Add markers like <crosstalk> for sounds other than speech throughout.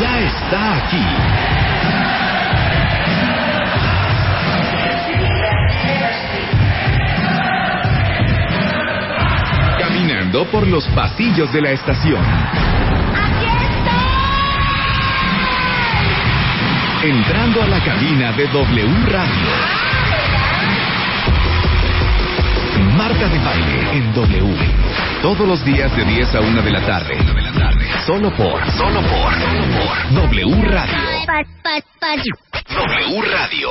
Ya está aquí. Caminando por los pasillos de la estación. Entrando a la cabina de W Radio. Marta de baile en W. Todos los días de 10 a 1 de la tarde. Solo por, solo por, solo por W Radio. W Radio.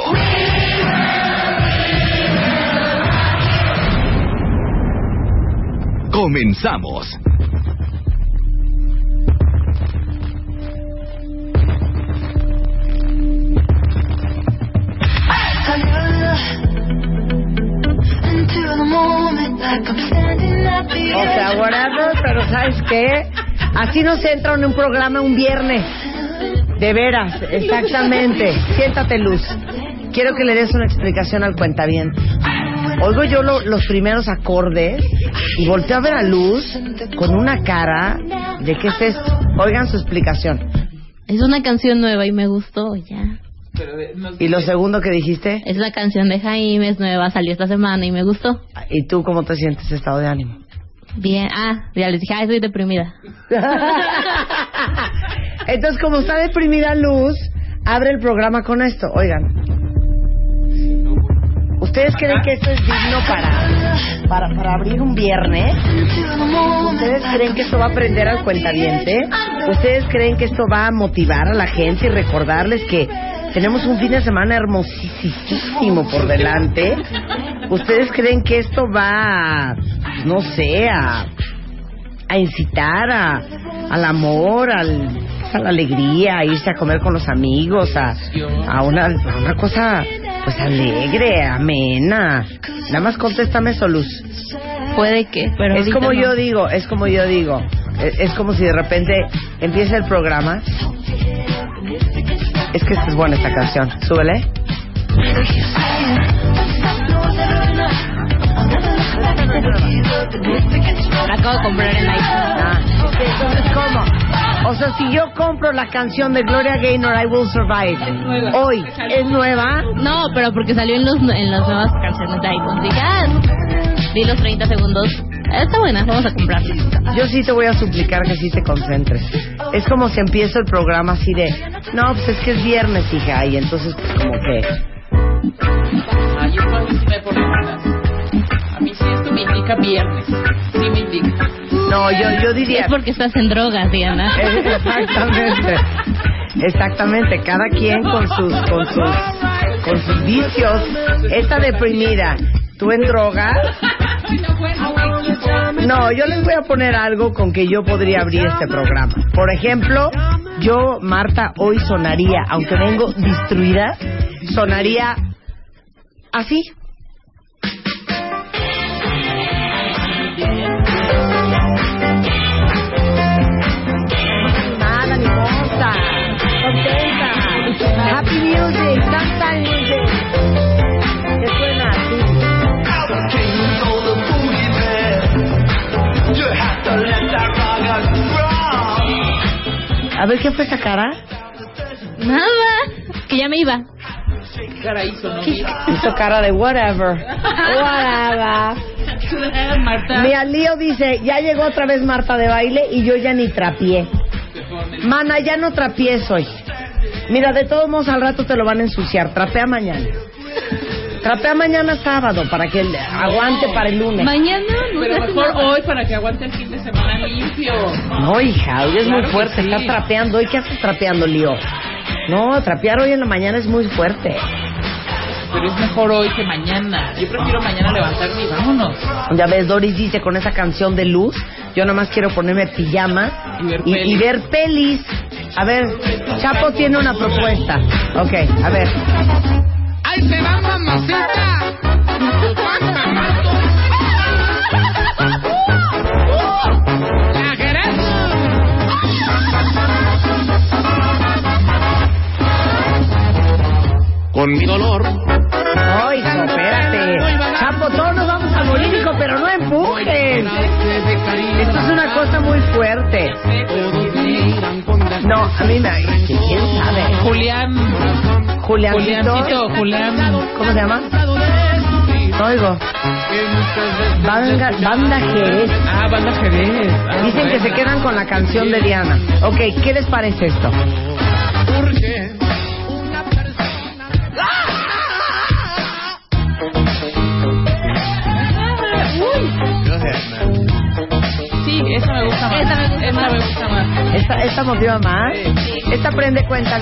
Comenzamos. O sea, whatever, pero ¿sabes qué? Así nos entra en un programa un viernes. De veras, exactamente. Siéntate, Luz. Quiero que le des una explicación al cuentaviente. Oigo yo lo- los primeros acordes y volteo a ver a Luz con una cara de qué es esto. Oigan su explicación. Es una canción nueva y me gustó ya. ¿Y lo segundo que dijiste? Es la canción de Jaime, es nueva, salió esta semana y me gustó. ¿Y tú cómo te sientes estado de ánimo? Bien, ah, ya les dije, ah, estoy deprimida. <laughs> Entonces, como está deprimida Luz, abre el programa con esto. Oigan. ¿Ustedes creen que esto es digno para, para, para abrir un viernes? ¿Ustedes creen que esto va a aprender al cuentaviente? ¿Ustedes creen que esto va a motivar a la gente y recordarles que tenemos un fin de semana hermosísimo por delante? ¿Ustedes creen que esto va, no sé, a, a incitar a, al amor, al, a la alegría, a irse a comer con los amigos, a, a, una, a una cosa pues alegre, amena. Nada más contéstame eso, Luz. Puede que, pero es como no. yo digo, es como yo digo. Es, es como si de repente empieza el programa. Es que esta es buena esta canción. Súbele. La acabo de comprar en iTunes. Ah, ¿cómo? O sea, si yo compro la canción de Gloria Gaynor, I Will Survive, hoy, ¿es nueva? No, pero porque salió en, los, en las nuevas canciones de iTunes. Dije, ah, di los 30 segundos. Está buena, vamos a comprarla. Yo sí te voy a suplicar que sí te concentres. Es como si empiezo el programa así de, no, pues es que es viernes, hija, y entonces pues como que... Ah, yo participé por semanas. A mí sí esto me indica viernes. Sí me indica. No, yo, yo diría... Es porque estás en drogas, Diana. Exactamente. Exactamente, cada quien con sus con sus con sus vicios. Esta deprimida, tú en droga. <laughs> No, yo les voy a poner algo con que yo podría abrir este programa. Por ejemplo, yo Marta hoy sonaría, aunque vengo destruida, sonaría así. Nada. Contenta. Happy music, A ver, ¿qué fue esa cara? Nada, que ya me iba. ¿Qué cara hizo, no? Hizo cara de whatever. Whatever. Marta. Mira, Lío dice, ya llegó otra vez Marta de baile y yo ya ni trapié. Mana, ya no trapié hoy. Mira, de todos modos al rato te lo van a ensuciar. Trapea mañana. Trapea mañana sábado para que el- aguante para el lunes. Mañana no Pero mejor nada. hoy para que aguante el fin de semana limpio. No, hija, hoy es muy Claro fuerte. sí. Estás trapeando. ¿Hoy qué haces trapeando, Lío? No, trapear hoy en la mañana es muy fuerte. pero es mejor hoy que mañana. Yo prefiero mañana levantarme y vámonos. Ya ves, Doris dice con esa canción de luz, yo nada más quiero ponerme pijama Y ver y, pelis. y ver pelis. A ver, Chapo tiene una propuesta. Ok, a ver. ¡Ay, se va mamacita! ¡La Con mi dolor, Ay, hijo, espérate. Chapo, todos nos vamos a morir, hijo, pero no empujes. Esto es una cosa muy fuerte. No, a mí me... ¿Quién sabe? Julián, Juliancito. Juliancito, Julián. ¿Cómo se llama? No oigo. Banda, banda Jerez. Ah, banda Jerez. Ah, Dicen que se quedan con la canción de Diana. Ok, ¿qué les parece esto? Esa me gusta más. ¿Esta, esta motiva más? Esta prende cuenta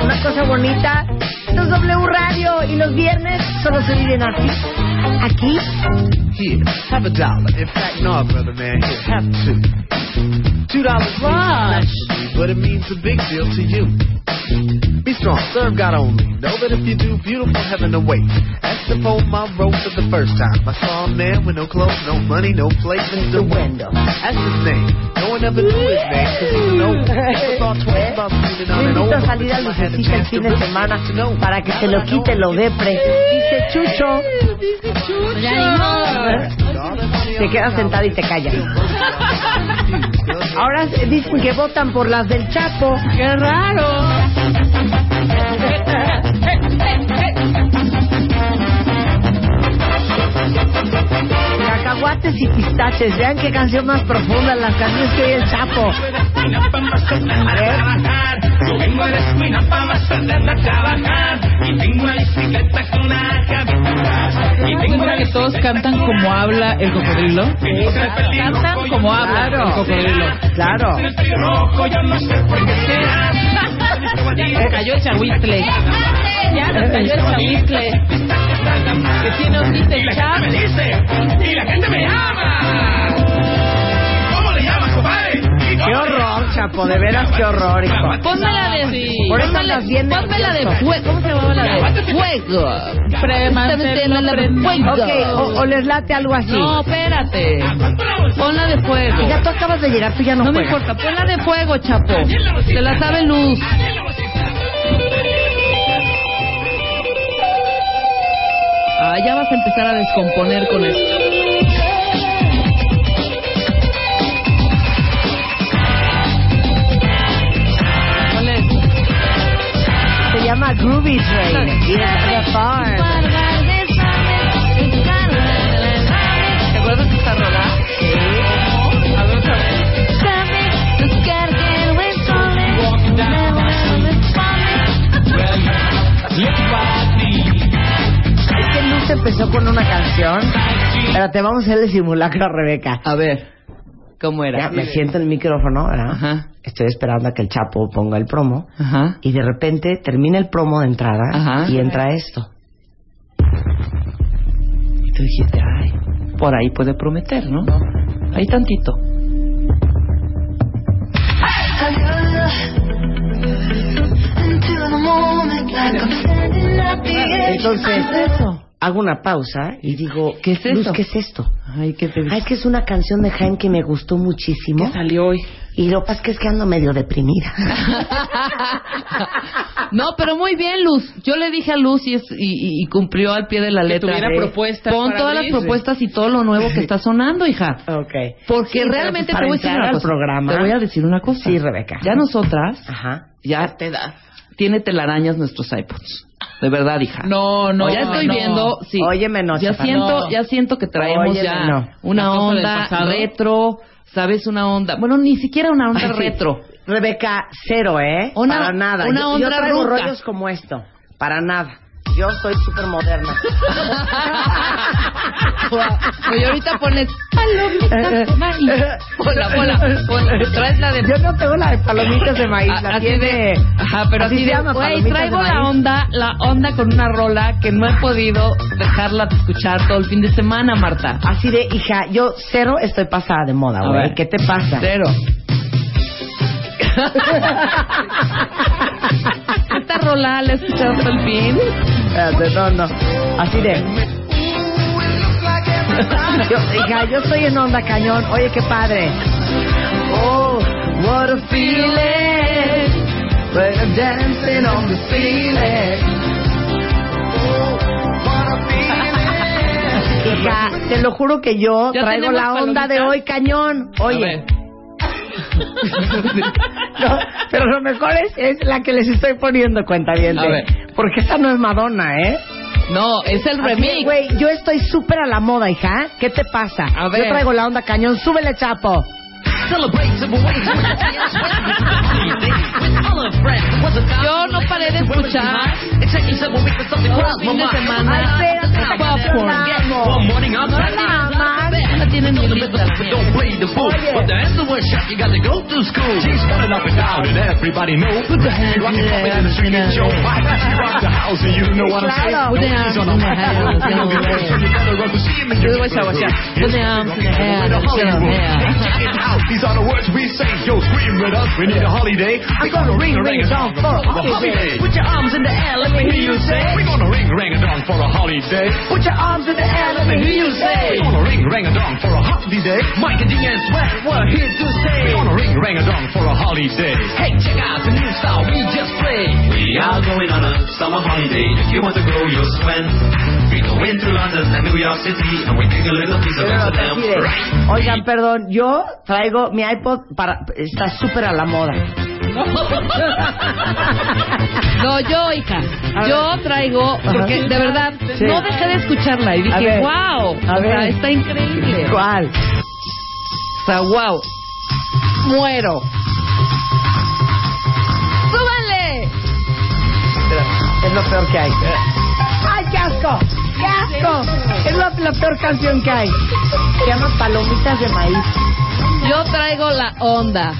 Una cosa bonita. Esto es W Radio y los viernes solo se viven así. Aquí. Here, have a dollar. In fact, no, brother man, here, have two. Two dollars but it means a big deal to you. Be strong, serve God only. Know that if you do, beautiful heaven awaits. That's the poem I wrote for the first time. I saw a man with no clothes, no money, no place, Mr. Wendell. That's his name. No one ever knew his name, cause old. Never thought twice about on over salir a Lucecita el chance to fin de semana para que se lo quite lo depre. Dice Chucho. Ya ni modo. Se queda sentada y te calla. <laughs> Ahora dicen que votan por las del Chapo. ¡Qué raro! Cacahuates y pistaches. Vean qué canción más profunda las canciones que oye el Chapo. A ver. Yo vengo a la esquina para tarde a trabajar y tengo la bicicleta con una cabeza. Y ¿Te tengo cuenta que todos cantan como habla el cocodrilo? Cantan como habla Claro. el cocodrilo. Claro. el pelirrojo, yo no sé por qué será. Se cayó el chahuistle. Ya nos cayó el chahuistle. Que tiene hojita el Y la gente me dice, y la gente me llama. ¿Cómo le llamas, compadre? Qué horror, Chapo. De veras, qué horror, hijo. Ponme la de. Por eso andas bien Ponme la de fuego. ¿Cómo se llamaba la de fuego? Prema, Justamente la de fuego. Ok, o, o les late algo así. No, espérate. Pon la de fuego. Ya tú acabas de llegar, tú ya no, No me juegas. importa, pon la de fuego, chapo. Se la sabe luz. Ya vas a empezar a descomponer con esto. ¿Cuál es? Se llama Groovy Train. Y es The Farm. ¿Te acuerdas de esta rola? Empezó con una canción. Espérate, vamos a hacer el simulacro a Rebeca. A ver, ¿cómo era? Ya, me siento en el micrófono, ¿verdad? Ajá. Estoy esperando a que el Chapo ponga el promo. Ajá. Y de repente termina el promo de entrada Ajá. y entra esto. Y tú dijiste, ay, Por ahí puede prometer, ¿no? Ahí tantito. entonces hago una pausa y digo, ¿Qué es Luz, eso? ¿qué es esto? Ay, ¿qué te Ay, que es una canción de Jaime que me gustó muchísimo. ¿Qué salió hoy? Y lo que pasa es que es que ando medio deprimida. <laughs> no, pero muy bien, Luz. Yo le dije a Luz y, es- y- y- cumplió al pie de la Que letra. tuviera ¿eh? propuestas Pon para todas las propuestas y todo lo nuevo que está sonando, hija. ok. Porque Sí, realmente pues te voy a decir una cosa. programa- Te voy a decir una cosa. Sí, Rebeca. Ya nosotras, Ajá. ya te da. Tiene telarañas nuestros iPods. De verdad, hija. No, no. ya estoy no. viendo, sí. Óyeme, no, ya siento, no. ya siento que traemos Óyeme, ya no. una ¿La cosa del onda retro, ¿sabes? Una onda, bueno, ni siquiera una onda Ay, sí. retro. Rebeca, cero, ¿eh? Una- para nada. una yo, yo onda traigo rollos como esto. Para nada. Yo soy súper moderna. Oye, ahorita pones palomitas de maíz. Hola, hola, hola. Traes la de Yo no tengo la de palomitas de maíz, la así tiene... de, ajá, pero así, de, güey, traigo la onda, la onda con una rola que no he podido dejarla de escuchar todo el fin de semana, Marta. Así de, hija, yo cero estoy pasada de moda, güey. ¿Qué te pasa? Cero. <laughs> Esta rola la he escuchado todo el fin. Espérate, no, no. Así de... <laughs> Yo, hija, yo estoy en onda cañón. Oye, qué padre. Oh, what a feeling. When I'm dancing on the ceiling. <laughs> Hija, te lo juro que yo ¿Ya traigo la onda de hoy cañón. Oye. No, pero lo mejor es, es la que les estoy poniendo cuenta bien. A ver. Porque esa no es Madonna, ¿eh? No, es el remix. Güey, yo estoy súper a la moda, hija. ¿Qué te pasa? A ver. Yo traigo la onda cañón. Súbele, chapo. Yo no paré de escuchar todo el fin de semana Ay, espérate, Popcorn. vamos. No la amas, no tienen ni lista la mía. Everybody knows. Put the hands in the air in the street and show. Right, she rock the house and you know what I'm saying. Claro. Put the arms in the air, You better run to see him and Yo you voy a guachar. Put the arms in the air, We're the show them Hollywood. there. Check it out. These are the words we say. Yo, scream with us. We need a holiday. We're gonna ring a ring a dong for a holiday. Put your arms in the air. Let me hear you say. We're gonna ring a ring a dong for a holiday. Put your arms in the air. Let me hear you say. We're gonna ring a ring a dong for a holiday. Mike and Dean and Sweat, we're here to stay. We're gonna ring a ring a dong for a holiday. Hey, check out the new style we just played. We are going on a summer holiday. If you want to go, you'll swim. We go into London and New York City, and we take a little piece of Amsterdam. Oigan, perdón, yo traigo mi iPod para está súper a la moda. <laughs> No, yo, hija, yo traigo, porque de verdad, Sí. no dejé de escucharla y dije, wow, A o sea, está increíble. ¿Cuál? O sea, wow, muero. ¡Súbanle! Es lo peor que hay. ¡Ay, qué asco! ¡Qué asco! Es la, la peor canción que hay. Se llama Palomitas de Maíz. Yo traigo la onda.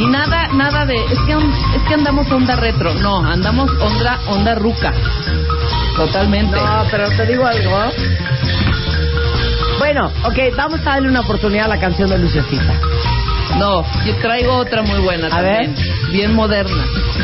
Y nada, nada de, es que, es que andamos onda retro, no, andamos onda, onda ruca. Totalmente. No, pero te digo algo. Bueno, ok, vamos a darle una oportunidad a la canción de Lucecita. No, yo traigo otra muy buena A también. Bien moderna.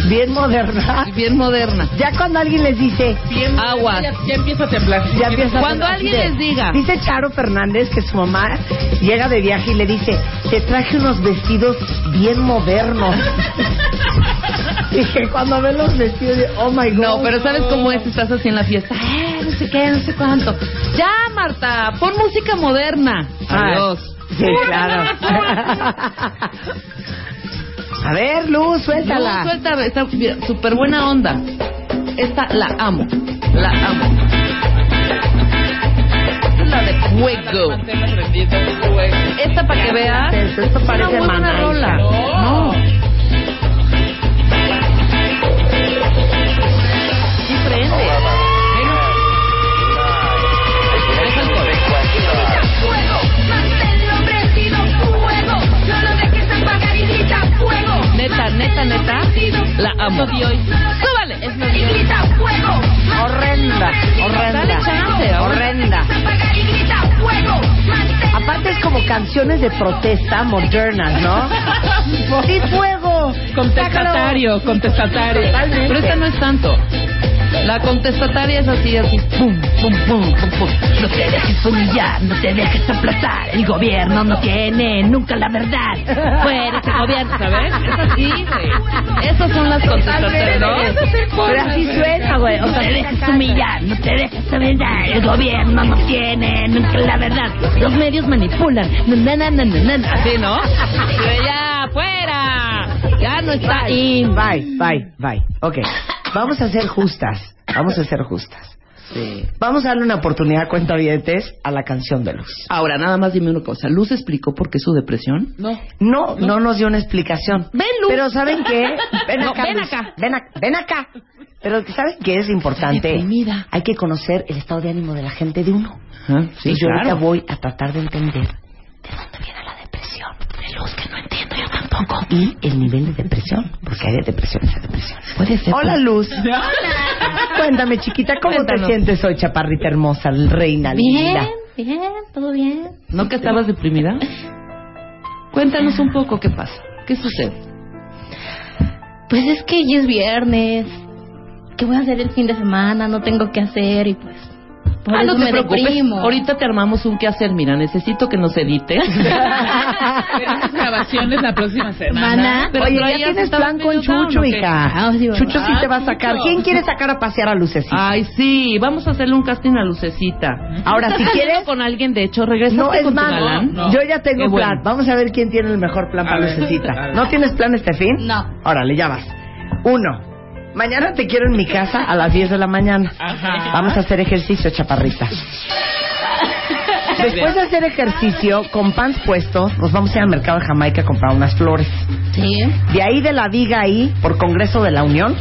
Bien moderna. Bien moderna. Ya cuando alguien les dice, Aguas. Ya empieza a temblar. ya empieza a Cuando alguien les diga. Dice Charo Fernández que su mamá llega de viaje y le dice, te traje unos vestidos bien modernos. <laughs> Dije, cuando ve los vestidos, oh my God. No, pero ¿sabes cómo es? Estás así en la fiesta. Eh, no sé qué, no sé cuánto. Ya, Marta, pon música moderna. Ah, Adiós. Sí, claro. <laughs> A ver, Luz, suéltala. No, suelta, está súper buena onda. Esta la amo. La amo. La de fuego. Esta para que veas. Esto parece una buena rola. No. Neta, neta. La amo. Súbale. Es lo Y grita fuego. Horrenda, Dale chance, horrenda. Horrenda. Y Aparte es como canciones de protesta modernas, ¿no? <laughs> ¡Sí, fuego! Contestatario, contestatario. Totalmente. Pero esta no es tanto. La contestataria es así, así. Pum, pum, pum, pum, pum. No te dejes humillar, no te dejes aplastar. El gobierno no tiene nunca la verdad. Fuera ese gobierno, ¿sabes? Es así, güey. Esas son las contestatorias, ¿no? Pero así suena, güey. O No sea, te mira dejes humillar, no te dejes humillar. El gobierno no tiene nunca la verdad. Los medios manipulan. Na, na, na, na, na. Así, ¿no? Pero ya, fuera. Ya no está in. bye, bye, bye. Ok, vamos a ser justas. Vamos a ser justas. Vamos a darle una oportunidad, cuentavientes, a la canción de Luz. Ahora, nada más dime una cosa. ¿Luz explicó por qué su depresión? No. No, no nos dio una explicación. Ven, Luz. Pero ¿saben qué? Ven No, acá, ven Luz. acá. Ven acá. Ven acá. Pero ¿saben qué es importante? Deprimida. Hay que conocer el estado de ánimo de la gente de uno. Sí, y yo ahorita claro. voy a tratar de entender de dónde viene la depresión. De luz que no entiendo Y el nivel de depresión, porque hay de depresiones a depresiones. Puede ser. Hola, Luz. <laughs> Cuéntame, chiquita, ¿cómo Cuéntanos. te sientes hoy, chaparrita hermosa, reina Bien, linda? bien, todo bien. ¿No que estabas deprimida? <laughs> Cuéntanos un poco qué pasa. ¿Qué sucede? Pues es que ya es viernes. ¿Qué voy a hacer el fin de semana? No tengo qué hacer y pues. Por ah, no te preocupes. deprimo. Ahorita te armamos un qué hacer. Mira, necesito que nos edites. <laughs> Tenemos grabaciones la próxima semana. Semana. Pero Oye, ya tienes plan con Chucho, hija. Ah. Chucho sí te va a sacar. Chucho. ¿Quién quiere sacar a pasear a Lucecita? Ay, sí, vamos a hacerle un casting a Lucecita. Ahora, si quieres... con alguien, de hecho, regresaste No, es con tu más, galán. no. yo ya tengo bueno. plan. Vamos a ver quién tiene el mejor plan A para ver, Lucecita. ¿No tienes plan este fin? No. Órale, ya vas. Uno. Mañana te quiero en mi casa a las 10 de la mañana. Ajá. Vamos a hacer ejercicio, chaparrita. Después de hacer ejercicio, con pants puestos, nos vamos a ir al mercado de Jamaica a comprar unas flores. Sí. De ahí de la viga ahí, por Congreso de la Unión,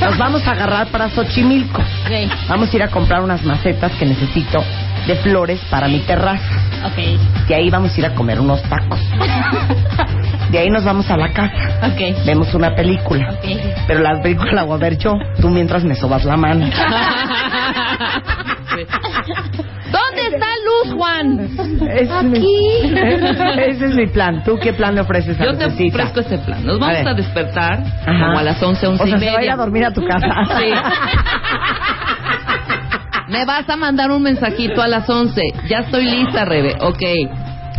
nos vamos a agarrar para Xochimilco. Ok. Vamos a ir a comprar unas macetas que necesito de flores para mi terraza. Ok. De ahí vamos a ir a comer unos tacos. <laughs> De ahí nos vamos a la casa. Ok. Vemos una película. Ok. Pero la película la voy a ver yo. Tú mientras me sobas la mano. <laughs> ¿Dónde está Luz, Juan? Ese es mi- Ese es mi plan. ¿Tú qué plan le ofreces a Yo te Lucecita? ofrezco este plan. Nos A vamos ver. a, despertar Ajá. como a las 11, 11 O sea, y se media. va a ir a dormir a tu casa. <laughs> Sí. Me vas a mandar un mensajito a las 11. Ya estoy lista, Rebe. Ok.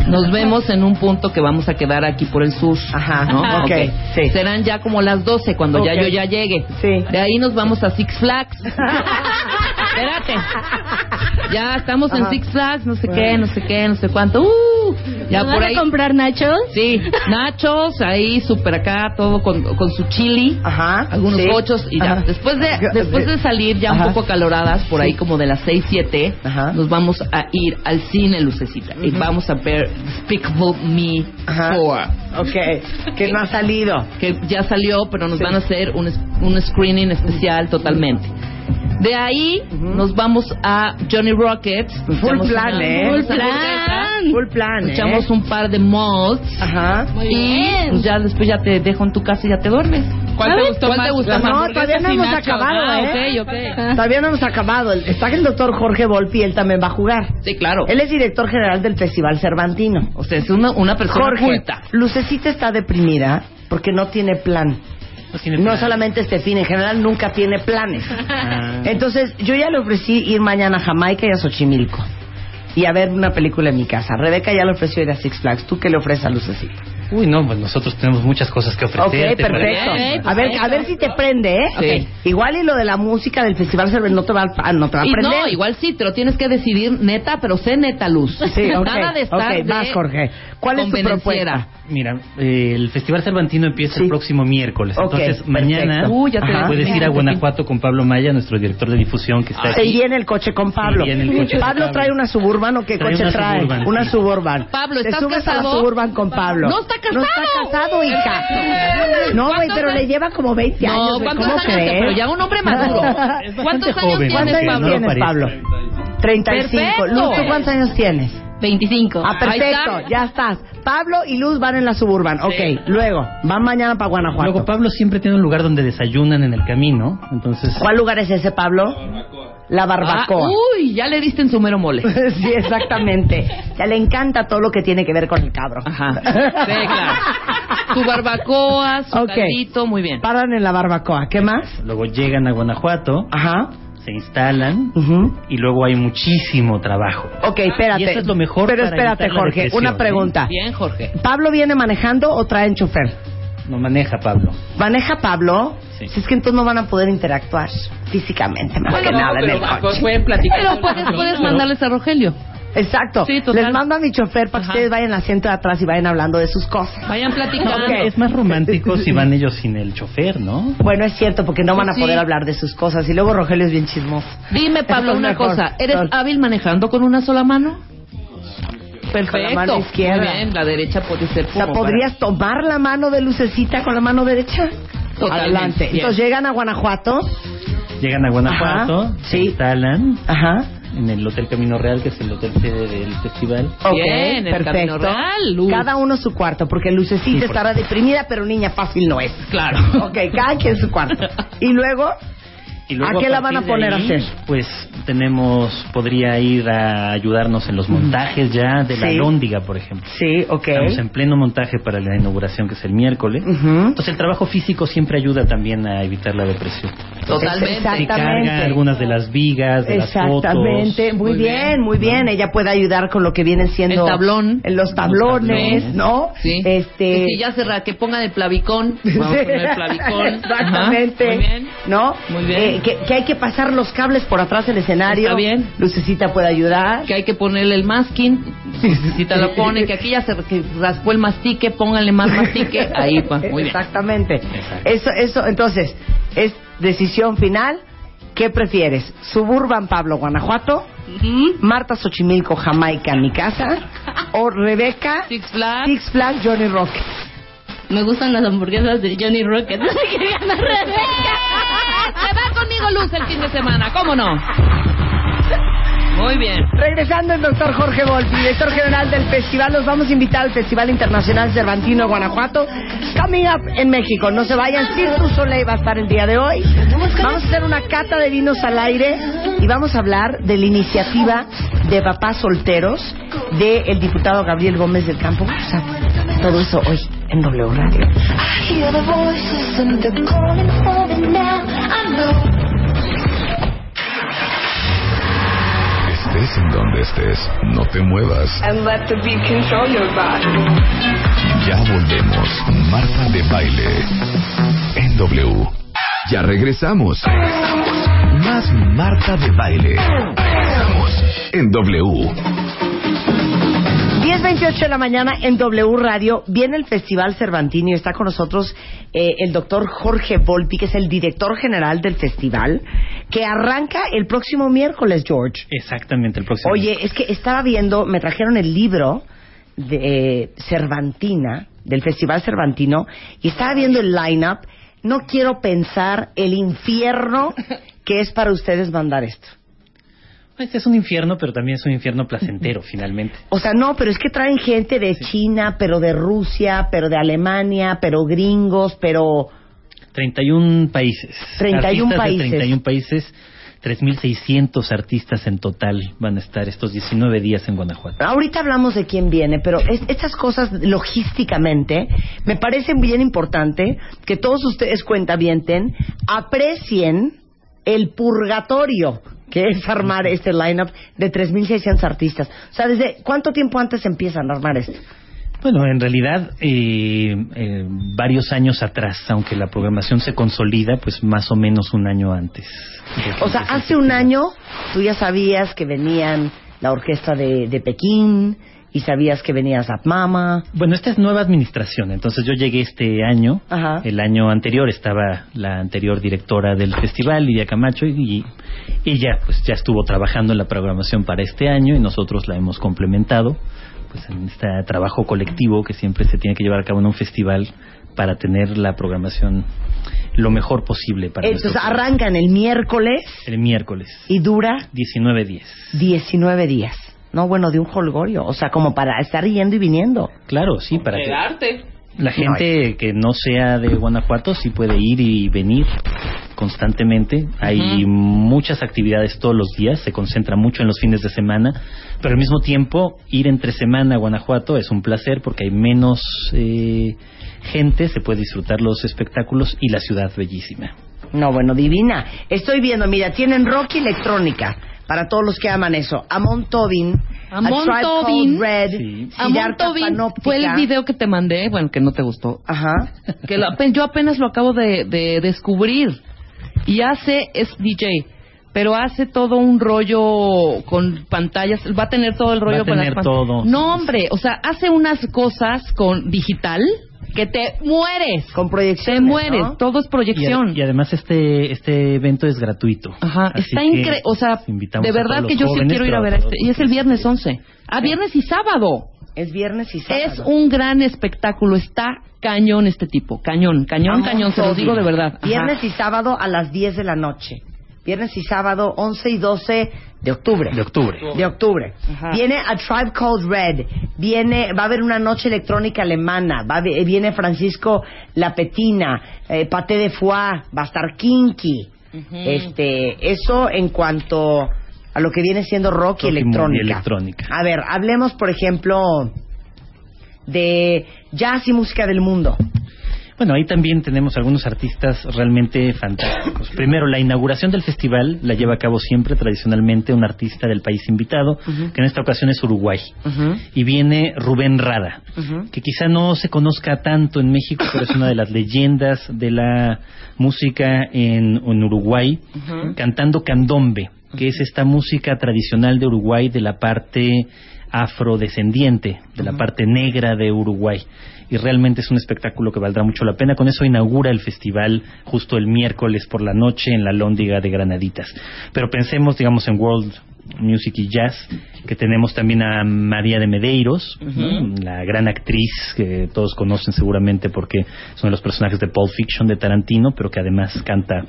Nos vemos en un punto que vamos a quedar aquí por el sur. Ajá, ¿no? ok, sí. Serán ya como las 12 cuando ya yo ya llegue. Sí. De ahí nos vamos a Six Flags. <laughs> Espérate. Ya estamos en. Six Flags, no sé qué, no sé qué, no sé cuánto. Uh, ya ¿Nos por vas ahí. a comprar nachos? Sí, nachos, ahí súper acá, todo con, con su chili, Ajá. algunos sí. pochos y ya. Ajá. Después de después de salir ya Ajá. un poco caloradas, por ahí Sí. como de las 6, 7, Ajá. nos vamos a ir al cine, Lucecita, y vamos a ver Despicable Me Ajá. 4. Ok. Que no ha salido. Que ya salió, pero nos Sí. van a hacer un, un screening especial totalmente. De ahí nos vamos a Johnny Rockets. Full echamos plan, una- ¿eh? Full plan. Full plan, Nos ¿eh? echamos un par de malts. Ajá. Muy Y bien. pues ya después ya te dejo en tu casa y ya te duermes. ¿Cuál te gustó ¿Cuál más? te más? No, todavía no hemos nachos. acabado, Ah, ¿eh? ok, ok. Todavía no hemos acabado. Está el doctor Jorge Volpi, él también va a jugar. Sí, claro. Él es director general del Festival Cervantino. O sea, es una, una persona Jorge, culta. Lucecita está deprimida porque no tiene plan. No solamente este fin, en general nunca tiene planes. Ah. Entonces, yo ya le ofrecí ir mañana a Jamaica y a Xochimilco. Y a ver una película en mi casa. Rebeca ya le ofreció ir a Six Flags. ¿Tú qué le ofreces a Lucecita? Uy, no, pues nosotros tenemos muchas cosas que Ok, ofrecerte. perfecto. Bien, A ver, a ver si te prende, ¿eh? Sí. Ok. Igual y lo de la música del Festival Cervantino no te va a, no te va a Y prender. no, igual sí, te lo tienes que decidir neta, pero sé neta luz. Sí, ok. Nada de estar Ok, de vas, Jorge. ¿Cuál es tu propuesta? Mira, eh, el Festival Cervantino empieza Sí. el próximo miércoles. Ok, Entonces, perfecto. mañana Uy, ya te puedes ir a. Guanajuato con Pablo Maya, nuestro director de difusión que está Se aquí. iría en el coche con Pablo. Se el coche Pablo Pablo. trae una Suburban o qué Trae coche una trae? Suburban, Una sí. Suburban. Pablo, Te ¿estás subes a la casado? Suburban con Pablo. No está casado. No está casado, hija. No, güey, ¿Cuántos pero le lleva como 20 No, años. ¿cuántos ¿Cómo años? crees? Pero ya un hombre maduro. <laughs> ¿Cuántos años joven, tienes, ¿Cuántos años Pablo? tienes, parece. Pablo? 35. Perfecto. Luz, ¿tú cuántos años tienes? 25. Ah, perfecto, está. ya estás. Pablo y Luz van en la Suburban. Ok, Sí. luego, van mañana para Guanajuato. Luego Pablo siempre tiene un lugar donde desayunan en el camino, entonces ¿Cuál lugar es ese, Pablo? La barbacoa. Ah, uy, ya le diste en su mero mole. <laughs> sí, exactamente. Ya le encanta todo lo que tiene que ver con el cabro. Ajá. Sí, claro. Su barbacoa, su Ok. caldito, muy bien. Paran en la barbacoa. ¿Qué más? luego llegan a Guanajuato, Ajá. Se instalan y luego hay muchísimo trabajo. Ok, espérate. Y eso es lo mejor Pero para espérate, la Jorge, una ¿eh? pregunta. Bien, Jorge. ¿Pablo viene manejando o traen chofer? No maneja Pablo. ¿Maneja Pablo? Sí. Si es que entonces no van a poder interactuar físicamente, más Bueno, que no, nada en el pues, coche. pueden platicar. Pero puedes, puedes mandarles a Rogelio. Exacto. Sí, total. Les mando a mi chofer para que Ajá. ustedes vayan al asiento de atrás y vayan hablando de sus cosas. Vayan platicando. Ok. Es más romántico si van ellos sin el chofer, ¿no? Bueno, es cierto, porque no van a Sí. poder hablar de sus cosas. Y luego Rogelio es bien chismoso. Dime, Pablo, una mejor. cosa. ¿Eres Sol. hábil manejando con una sola mano? Perfecto. Con la mano izquierda. Muy bien, la derecha puede ser O sea, ¿podrías tomar la mano de Lucecita con la mano derecha? Totalmente. Adelante. Bien. Entonces llegan a Guanajuato Llegan a Guanajuato, Ajá, se instalan Ajá. En el Hotel Camino Real, que es el hotel sede del festival. Ok, Bien, el Camino perfecto. Real, Luz. Cada uno su cuarto, porque Lucecita Sí, estará deprimida, pero niña fácil no es. Claro. Ok, cada quien su cuarto. <laughs> Y luego, Y luego, ¿a qué la van a de poner a hacer? Pues tenemos, podría ir a ayudarnos en los montajes ya de la Sí. Lóndiga, por ejemplo. Sí, ok. Estamos en pleno montaje para la inauguración, que es el miércoles. Entonces el trabajo físico siempre ayuda también a evitar la depresión. Totalmente. Se Exactamente. carga algunas de las vigas, de las fotos. Exactamente, muy, Muy bien, bien. muy bien. Ella puede ayudar con lo que vienen siendo El tablón. los tablones, tablones. ¿no? Sí. Este, Que si ya cerra, que pongan el plavicón. <laughs> Vamos a poner el plavicón. Exactamente. Ajá, Muy bien. ¿No? Muy bien. Eh, que, que hay que pasar los cables por atrás del escenario. Está bien. Lucecita puede ayudar. Que hay que ponerle el masking. Te lo pone, que aquí ya se que raspó el mastique, pónganle más mastique. Ahí, pa. Muy bien. Exactamente. Eso, eso, entonces, es decisión final. ¿Qué prefieres? ¿Suburban Pablo, Guanajuato? ¿Marta Xochimilco, Jamaica, mi casa? ¿O Rebeca, Six Flags. Six Flags, Johnny Rocket? Me gustan las hamburguesas de Johnny Rocket. Que <laughs> gana <laughs> Rebeca. Se va conmigo Luz el fin de semana, ¿cómo no? Muy bien. Regresando el doctor Jorge Volpi, director general del festival, los vamos a invitar al Festival Internacional Cervantino de Guanajuato, coming up en México. No se vayan, Cirque Soleil va a estar el día de hoy. Vamos a hacer una cata de vinos al aire y vamos a hablar de la iniciativa de papás solteros del diputado Gabriel Gómez del Campo. O sea, todo eso hoy en W Radio. Estés en donde estés, no te muevas. And let the beat control your body. Ya volvemos. Marta de baile. En W. Ya regresamos. Más Marta de baile. Regresamos. En W. 10.28 de la mañana en W Radio viene el Festival Cervantino y está con nosotros eh, el doctor Jorge Volpi, que es el director general del festival, que arranca el próximo miércoles, George. Exactamente, el próximo. Oye, es que estaba viendo, me trajeron el libro de eh, Cervantina, del Festival Cervantino, y estaba viendo el line-up. No quiero pensar el infierno que es para ustedes mandar esto. Este es un infierno, pero también es un infierno placentero, finalmente. O sea, no, pero es que traen gente de China, pero de Rusia, pero de Alemania, pero gringos, pero 31 países. 31 Artistas países. De 31 países. 3.600 artistas en total van a estar estos 19 días en Guanajuato. ahorita hablamos de quién viene, pero es- estas cosas logísticamente me parecen bien importante que todos ustedes cuentavienten, aprecien el purgatorio que es armar este lineup de 3.600 artistas. O sea, ¿desde cuánto tiempo antes empiezan a armar esto? Bueno, en realidad, eh, eh, varios años atrás, aunque la programación se consolida, pues más o menos un año antes. O sea, hace un año tú ya sabías que venían la orquesta de, de Pekín y sabías que venía Zap Mama. Bueno, esta es nueva administración, entonces yo llegué este año. Ajá. El año anterior estaba la anterior directora del festival, Lidia Camacho, y ella pues ya estuvo trabajando en la programación para este año y nosotros la hemos complementado pues en este trabajo colectivo que siempre se tiene que llevar a cabo en un festival para tener la programación lo mejor posible para Entonces nuestro- arrancan el miércoles el miércoles y dura 19 días. 19 días. No, bueno, de un holgorio. O sea, como para estar yendo y viniendo. Claro, sí, para que Quedarte. La gente que no sea de Guanajuato sí puede ir y venir constantemente. Hay muchas actividades todos los días, se concentra mucho en los fines de semana, pero al mismo tiempo ir entre semana a Guanajuato es un placer porque hay menos eh, gente, se puede disfrutar los espectáculos y la ciudad bellísima. No, bueno, divina. Estoy viendo, mira, tienen rock y electrónica. Para todos los que aman eso. Amon Tobin. Amon A Tobin. Red. Sí. Amon Tobin Panoptica. fue el video que te mandé, bueno, que no te gustó. Ajá. <laughs> Que lo- yo apenas lo acabo de, de descubrir. Y hace, es DJ, pero hace todo un rollo con pantallas. Va a tener todo el rollo Va a con las tener todo. No, hombre, o sea, hace unas cosas con digital que te mueres. Con proyección. Te mueres, todo es Y, proyección. y además este este evento es gratuito. Ajá, Así está increíble. O sea, de a verdad que yo sí quiero ir a ver todos este. Y es el viernes 11. Ah, viernes y sábado. Es viernes y sábado. Es un gran espectáculo. Está cañón este tipo. Cañón, cañón, cañón. Se los digo de verdad. Ajá. Viernes y sábado a las 10 de la noche. Viernes y sábado 11 y 12 de octubre. De octubre. De octubre. Ajá. Viene a Tribe Called Red. Viene, va a haber una noche electrónica alemana. Va viene Francisco Lapetina, eh, Paté de Foie, va a estar Kinky. Este, eso en cuanto a lo que viene siendo rock y Rock y electrónica. electrónica. A ver, hablemos, por ejemplo, de jazz y música del mundo. Bueno, ahí también tenemos algunos artistas realmente fantásticos. Primero, la inauguración del festival la lleva a cabo siempre tradicionalmente un artista del país invitado, que en esta ocasión es Uruguay. Y viene Rubén Rada, que quizá no se conozca tanto en México, pero es una de las leyendas de la música en, en Uruguay, cantando candombe, que es esta música tradicional de Uruguay de la parte afrodescendiente, de la parte negra de Uruguay. Y realmente es un espectáculo que valdrá mucho la pena. Con eso inaugura el festival justo el miércoles por la noche en la Lóndiga de Granaditas. Pero pensemos, digamos, en World Music y Jazz, que tenemos también a María de Medeiros, la gran actriz que todos conocen seguramente porque es uno de los personajes de Pulp Fiction de Tarantino, pero que además canta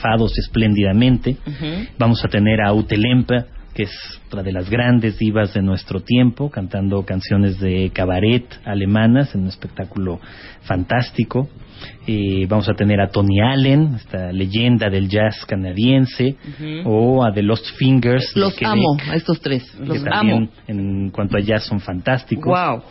fados espléndidamente. Vamos a tener a Utelempa, que es otra de las grandes divas de nuestro tiempo, cantando canciones de cabaret alemanas en un espectáculo fantástico. Eh, vamos a tener a Tony Allen, esta leyenda del jazz canadiense, o a The Lost Fingers. Los Quebec, amo, a estos tres. Los amo. en cuanto a jazz son fantásticos. Wow.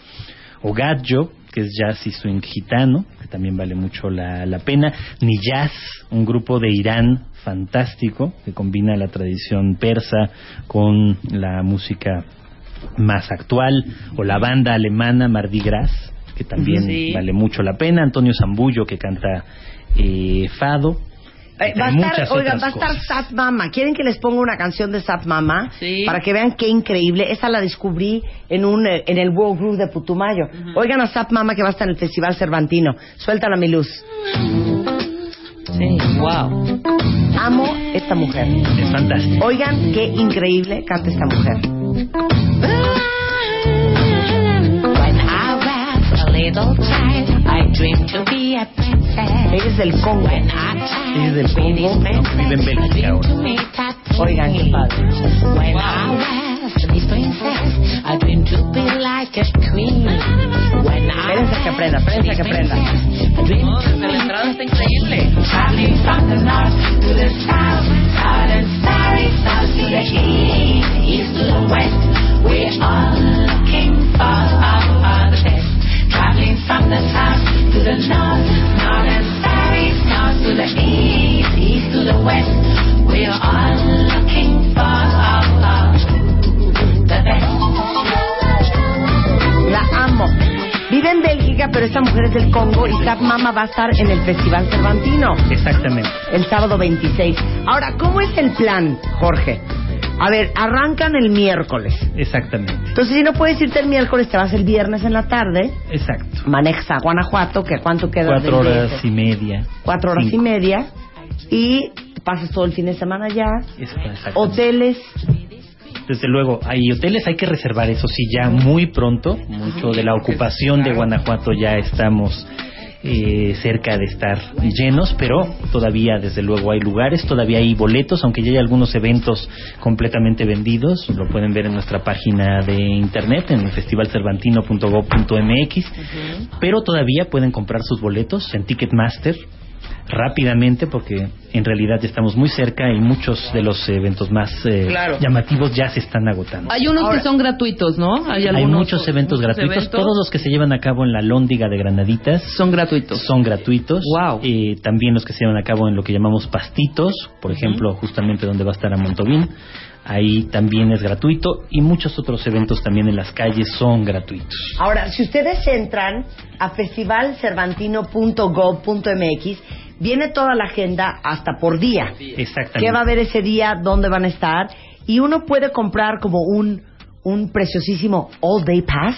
O Gadjo, que es jazz y swing gitano, que también vale mucho la, la pena. Niyaz, un grupo de Irán fantástico, que combina la tradición persa con la música más actual. O la banda alemana Mardi Gras, que también Sí. vale mucho la pena. Antonio Zambullo, que canta eh, fado. Eh, va a estar, oigan, va a estar. Sat Mama. ¿Quieren que les ponga una canción de Sat Mama? Sí. Para que vean qué increíble. Esa la descubrí en un eh, en el World Group de Putumayo. Oigan a Sat Mama que va a estar en el Festival Cervantino. Suéltala mi luz. Sí, wow. Amo esta mujer. Es fantástico. Oigan qué increíble canta esta mujer. When I was a little child, I dreamed to be a princess. Ella es del Congo. When I Ella es del Congo, vive en Bélgica ahora. to meet a Oigan qué padre. When I was a Miss princess, I dreamed to be like a queen. When I Espérense que aprenda, espérense que aprenda. No, to desde la entrada está increíble. Traveling from the north to the south, south and starry south to the east, east to the west. We're all looking for the best. Traveling from the south to the north, and to the east, east to the west. We're all looking for the best. La amo. Vive en Bélgica, pero esta mujer es del Congo y Sat Mama va a estar en el Festival Cervantino Exactamente. el sábado 26. Ahora, ¿cómo es el plan, Jorge? A ver, arrancan el miércoles. Exactamente. Entonces, si no puedes irte el miércoles, te vas el viernes en la tarde. Exacto. Manejas a Guanajuato, que cuánto queda Cuatro horas y media. Cuatro horas Cinco. y media. Y pasas todo el fin de semana allá. Hoteles. Desde luego, hay hoteles, hay que reservar eso sí ya muy pronto. Mucho de la ocupación de Guanajuato ya estamos eh, cerca de estar llenos, pero todavía desde luego hay lugares, todavía hay boletos, aunque ya hay algunos eventos completamente vendidos. Lo pueden ver en nuestra página de internet, en festivalcervantino.gov.mx, pero todavía pueden comprar sus boletos en Ticketmaster rápidamente porque en realidad ya estamos muy cerca y muchos de los eventos más eh, Claro. llamativos ya se están agotando. Hay unos que son gratuitos, ¿no? Hay, Hay algunos- muchos eventos muchos gratuitos, eventos todos los que se llevan a cabo en la Lóndiga de Granaditas son gratuitos. son gratuitos. Wow. Eh, también los que se llevan a cabo en lo que llamamos pastitos, por ejemplo, justamente donde va a estar a Montovín, ahí también es gratuito y muchos otros eventos también en las calles son gratuitos. Ahora, si ustedes entran a festivalcervantino.gov.mx, viene toda la agenda hasta por día. Exactamente. ¿Qué va a haber ese día? ¿Dónde van a estar? Y uno puede comprar como un, un preciosísimo All Day Pass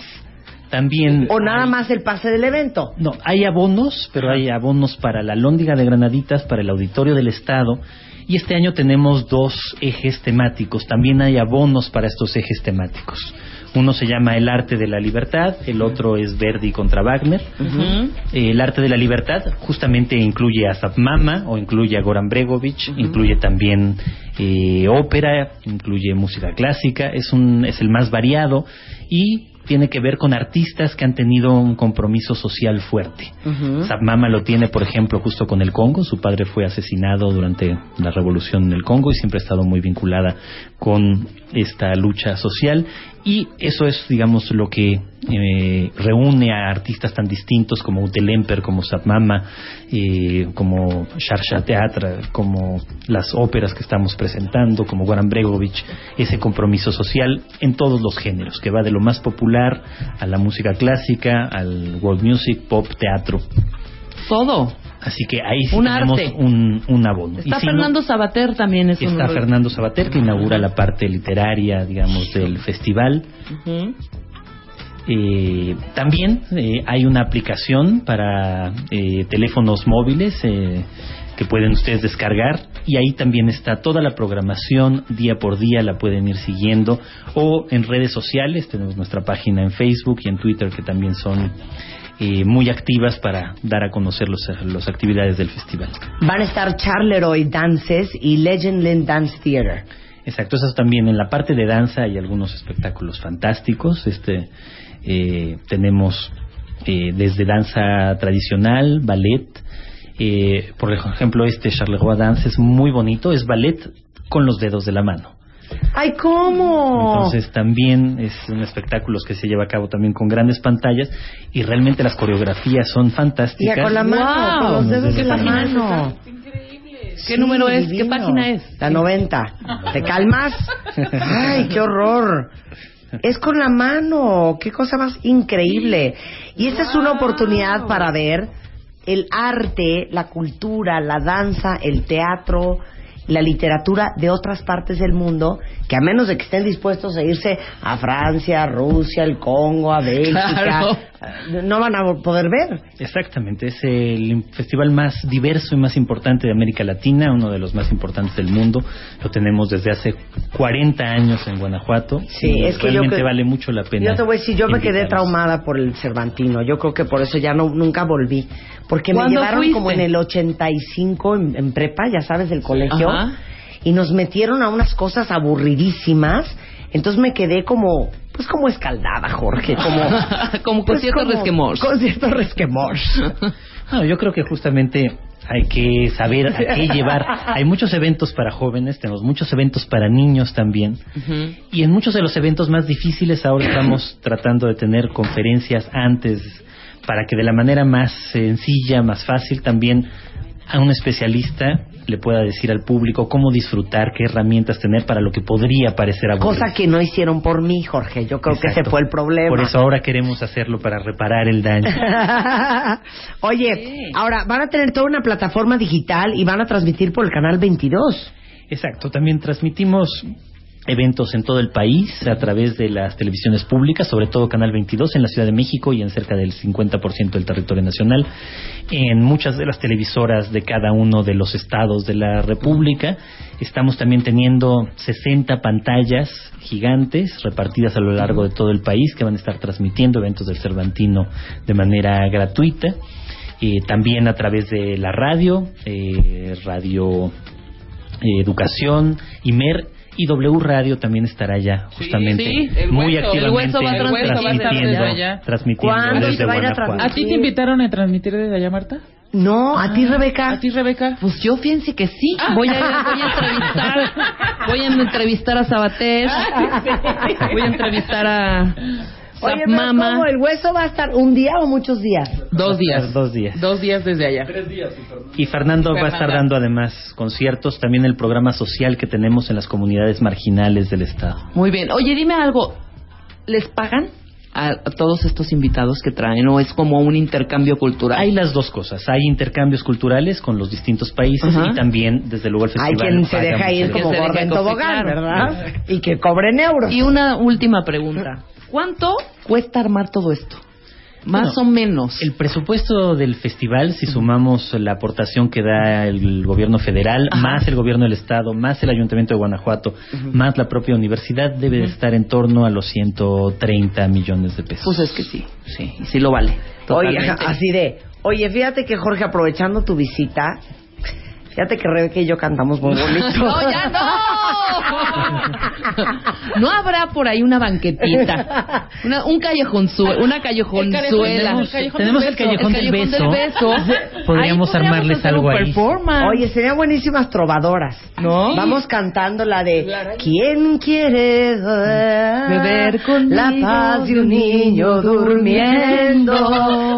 También o nada más el pase del evento. No, hay abonos, pero hay abonos para la Lóndiga de Granaditas, para el Auditorio del Estado. Y este año tenemos dos ejes temáticos. También hay abonos para estos ejes temáticos. Uno se llama El arte de la libertad, el otro es Verdi contra Wagner. Eh, el arte de la libertad justamente incluye a Zapmama o incluye a Goran Bregovic, incluye también eh, ópera, incluye música clásica, es, un, es el más variado y tiene que ver con artistas que han tenido un compromiso social fuerte. Zapmama lo tiene, por ejemplo, justo con el Congo. Su padre fue asesinado durante la revolución en el Congo y siempre ha estado muy vinculada con esta lucha social. Y eso es, digamos, lo que eh, reúne a artistas tan distintos como Utelemper, como Zapmama, eh, como Sharsha Teatra, como las óperas que estamos presentando, como Goran Bregovic, ese compromiso social en todos los géneros, que va de lo más popular a la música clásica, al world music, pop, teatro. Todo. Así que ahí sí Un tenemos arte. un, un abono. Está no- Fernando Sabater también es Está Fernando Sabater, que inaugura la parte literaria, digamos, del festival. Eh, también eh, hay una aplicación para eh, teléfonos móviles eh, que pueden ustedes descargar y ahí también está toda la programación día por día, la pueden ir siguiendo o en redes sociales, tenemos nuestra página en Facebook y en Twitter que también son eh, muy activas para dar a conocer los- las actividades del festival. Van a estar Charleroi Dances y Legendland Dance Theater. Exacto, eso también en la parte de danza hay algunos espectáculos fantásticos. Este eh, tenemos eh, desde danza tradicional, ballet. eh, por ejemplo, este Charleroi Dance es muy bonito, es ballet con los dedos de la mano. ¡Ay, cómo! Entonces también es un espectáculo que se lleva a cabo también con grandes pantallas y realmente las coreografías son fantásticas. Mira, con la mano, con los dedos de la mano. ¿Qué número es? ¿Qué página es? La 90. ¿Te calmas? <laughs> Ay, qué horror. Es con la mano. Qué cosa más increíble. Y esta es una oportunidad para ver el arte, la cultura, la danza, el teatro, la literatura de otras partes del mundo que a menos de que estén dispuestos a irse a Francia, a Rusia, al Congo, a Bélgica, Claro. eh, no van a poder ver. Exactamente, es el festival más diverso y más importante de América Latina, uno de los más importantes del mundo. Lo tenemos desde hace 40 años en Guanajuato. Sí, es que yo realmente que- vale mucho la pena. Yo te voy a decir, yo me quedé traumada por el Cervantino. Yo creo que por eso ya no nunca volví. Porque me ¿Cuándo llevaron fuiste? como en el 85 en, en prepa, ya sabes, del colegio. Ajá. Y nos metieron a unas cosas aburridísimas. Entonces me quedé como, pues como escaldada, Jorge. Como, <laughs> como con pues cierto como- resquemor. Con cierto resquemor. <laughs> No, yo creo que justamente hay que saber a qué llevar. Hay muchos eventos para jóvenes, tenemos muchos eventos para niños también. Y en muchos de los eventos más difíciles ahora estamos <clears throat> tratando de tener conferencias antes para que de la manera más sencilla, más fácil también a un especialista le pueda decir al público cómo disfrutar, qué herramientas tener para lo que podría parecer aburrido. Cosa que no hicieron por mí, Jorge. Yo creo que ese fue el problema. Por eso ahora queremos hacerlo para reparar el daño. <laughs> Oye, ahora van a tener toda una plataforma digital y van a transmitir por el canal 22. Exacto, también transmitimos eventos en todo el país a través de las televisiones públicas, sobre todo Canal 22 en la Ciudad de México y en cerca del 50% del territorio nacional, en muchas de las televisoras de cada uno de los estados de la República. Estamos también teniendo 60 pantallas gigantes repartidas a lo largo de todo el país que van a estar transmitiendo eventos del Cervantino de manera gratuita. Eh, también a través de la radio, eh, radio eh, Educación, IMER y W Radio también estará ya justamente sí, el muy hueso. activamente El hueso va a transmitir transmitiendo, desde allá. transmitiendo ¿Cuándo desde se va a ir a. ¿A ti te invitaron a transmitir desde allá, Marta? No, a ti, Rebeca. ¿A ti, Rebeca? Pues yo fíjense que sí. Voy a, voy a entrevistar, voy a entrevistar a Sabater, <laughs> voy a entrevistar a Oye, Mama. ¿cómo? ¿El hueso va a estar un día o muchos días? Dos días. Dos días. Dos días desde allá. Y Fernando va a estar dando además conciertos, también el programa social que tenemos en las comunidades marginales del Estado. Muy bien. Oye, dime algo. ¿Les pagan a, a todos estos invitados que traen o es como un intercambio cultural? Hay las dos cosas. Hay intercambios culturales con los distintos países y también, desde luego, el Hay festival. quien se deja ir como se gorda en tobogán. ¿verdad? Y que cobren euros. Y una última pregunta. <laughs> ¿Cuánto cuesta armar todo esto? Más o menos. El presupuesto del festival, si sumamos la aportación que da el gobierno federal, Ajá. más el gobierno del estado, más el ayuntamiento de Guanajuato, más la propia universidad, debe de estar en torno a los 130 millones de pesos. Pues es que sí, sí, sí lo vale. Oye, así de, oye, fíjate que Jorge, aprovechando tu visita, fíjate que Rebeca y yo cantamos muy bonito. ¡No, ya no! No habrá por ahí una banquetita, una, un callejonzuela, una callejonzuela. El callejón- tenemos el callejón del beso. beso. Podríamos armarles algo ahí. Oye, serían buenísimas trovadoras. ¿No? Vamos cantando la de ¿Quién quiere beber conmigo la paz de un niño durmiendo?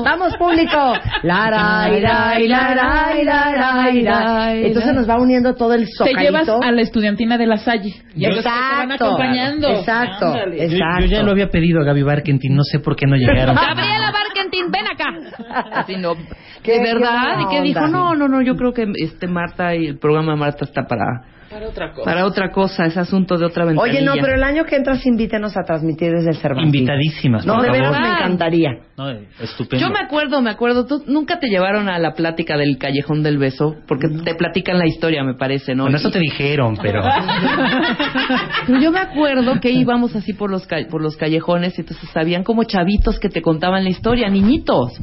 Vamos, público. La, ra, ra, la, ra, ra, ra, Entonces nos va uniendo todo el Te llevas a la estudiantina de la Salle. Y que te van Exacto. acompañando. Exacto. Ándale. Exacto. yo ya lo había pedido a Gaby Barkentin, no sé por qué no llegaron. <laughs> Gabriela Barkentin, ven acá. Así no. <laughs> Qué- de verdad, qué y que dijo, no, no, no, yo creo que este Marta y el programa de Marta está para Para otra cosa. para otra cosa, es asunto de otra ventanilla. Oye, no, pero el año que entras invítenos a transmitir desde el Cervantes. Invitadísimas, No, por de favor. veras me encantaría. No, estupendo. Yo me acuerdo, me acuerdo, tú nunca te llevaron a la plática del callejón del beso, porque te platican la historia, me parece, ¿no? Bueno, eso te dijeron, pero... <laughs> Pero yo me acuerdo que íbamos así por los ca- por los callejones y entonces habían como chavitos que te contaban la historia, niñitos.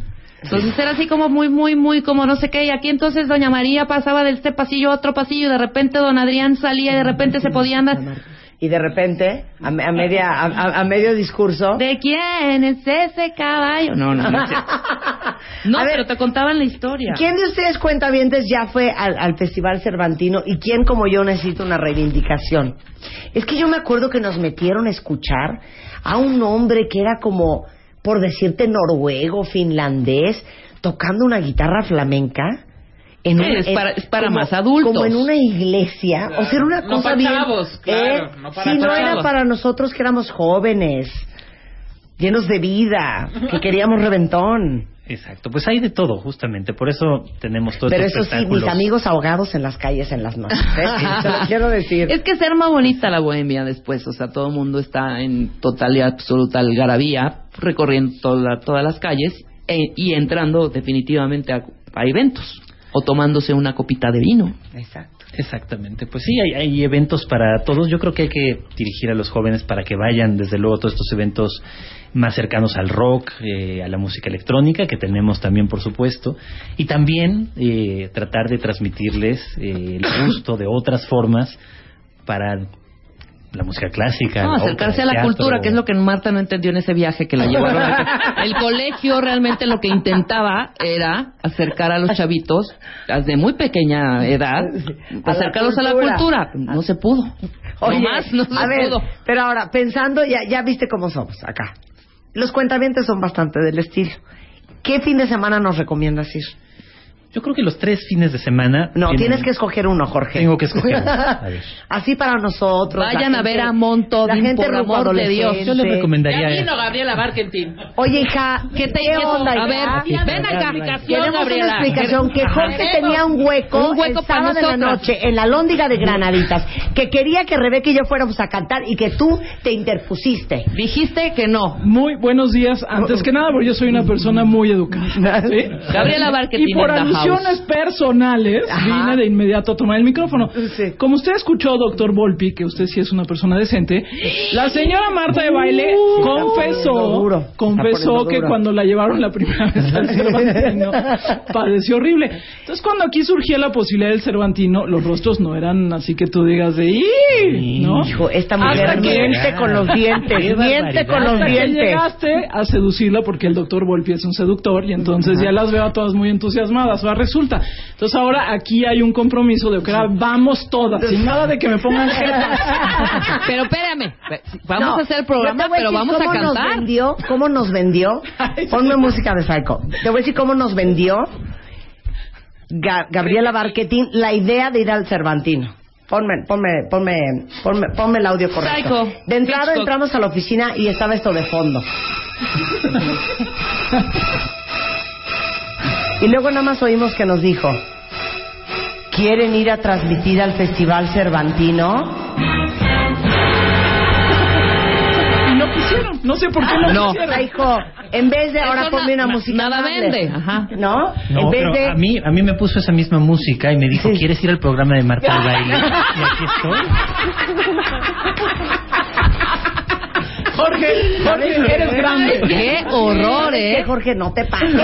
Entonces era así como muy, muy, muy, como no sé qué. Y aquí entonces Doña María pasaba de este pasillo a otro pasillo y de repente Don Adrián salía y de repente se podía andar. Y de repente, a, a media, a, medio discurso. ¿De quién es ese caballo? No, no, no. <laughs> No, A ver, pero te contaban la historia. ¿Quién de ustedes cuentavientes ya fue al, al Festival Cervantino y quién como yo necesita una reivindicación? Es que yo me acuerdo que nos metieron a escuchar a un hombre que era como, por decirte, noruego, finlandés, tocando una guitarra flamenca. En Sí, es para- es para más adultos. Como en una iglesia. O sea, era una No cosa para bien. chavos, claro, ¿eh? no para Sí, no era para nosotros que éramos jóvenes, llenos de vida, que queríamos reventón. Exacto, pues hay de todo, justamente. Por eso tenemos todos Pero estos eso sí, mis amigos ahogados en las calles en las noches. ¿eh? <laughs> Lo quiero decir. Es que ser más bonita la bohemia después, o sea, todo el mundo está en total y absoluta algarabía, recorriendo toda- todas las calles e- y entrando definitivamente a, a eventos o tomándose una copita de vino. Exacto. Exactamente, pues sí, hay, hay eventos para todos. Yo creo que hay que dirigir a los jóvenes para que vayan, desde luego, a todos estos eventos más cercanos al rock, eh, a la música electrónica, que tenemos también, por supuesto, y también eh, tratar de transmitirles eh, el gusto de otras formas para la música clásica. No, acercarse ópera, a la cultura, que es lo que Marta no entendió en ese viaje que la llevaron. El colegio realmente lo que intentaba era acercar a los chavitos desde muy pequeña edad, A la acercarlos a la cultura. cultura. No se pudo. Oye, no más, no se a ver, pudo. pero ahora, pensando, ya, ya viste cómo somos acá. Los cuentavientes son bastante del estilo. ¿Qué fin de semana nos recomiendas ir? Yo creo que los tres fines de semana. No, tienen- tienes que escoger uno, Jorge. Tengo que escoger uno. <laughs> A ver. Así para nosotros. Vayan la a ver gente- a Monto, la gente por amor de Dios. Yo les recomendaría. Ya vino Gabriela Barkentin. Oye, hija, ¿qué te ¿Qué onda, A ver, ven acá. Tenemos Gabriela. una explicación que Jorge Queremos tenía un hueco, un hueco el sábado de la noche en la Lóndiga de Granaditas, que quería que Rebeca y yo fuéramos a cantar y que tú te interpusiste. Dijiste que no. Muy buenos días, antes que nada, porque yo soy una persona muy educada. ¿sí? Gabriela Barketin Y por personales, Ajá. vine de inmediato a tomar el micrófono. Sí. Como usted escuchó, doctor Volpi, que usted sí es una persona decente, la señora Marta de Baile Uh, confesó, duro, confesó que duro. cuando la llevaron la primera vez al Cervantino, padeció horrible. Entonces, cuando aquí surgía la posibilidad del Cervantino, los rostros no eran así que tú digas de ¡Ih! ¿no? Hijo, esta mujer Hasta que- miente con los dientes, miente con los Hasta que dientes. llegaste a seducirla porque el doctor Volpi es un seductor y entonces ya las veo a todas muy entusiasmadas. Resulta. Entonces ahora aquí hay un compromiso de que ahora vamos todas, sin nada de que me pongan <laughs> jetas. <laughs> Pero espérame, vamos No, a hacer el programa, pero decir vamos a cómo Nos cantar. vendió, ¿Cómo nos vendió? <laughs> Ponme música de Psycho. Te voy a decir cómo nos vendió Ga- Gabriela Barquetín la idea de ir al Cervantino. Ponme, ponme, ponme, ponme, ponme el audio correcto. Psycho. De entrada Hitchcock. entramos a la oficina y estaba esto de fondo. Y luego nada más oímos que nos dijo, ¿quieren ir a transmitir al Festival Cervantino? Y lo pusieron. No sé por qué no, No, quisieron. hijo, en vez de ahora Eso ponme na- una na- música nada amable. vende, ajá. ¿No? No, en vez pero de... a mí, a mí me puso esa misma música y me dijo, ¿quieres ir al programa de Marta de Baile? <laughs> Y aquí estoy. Jorge, Jorge, eres grande. Qué horror, ¿eh? Jorge, no te pases.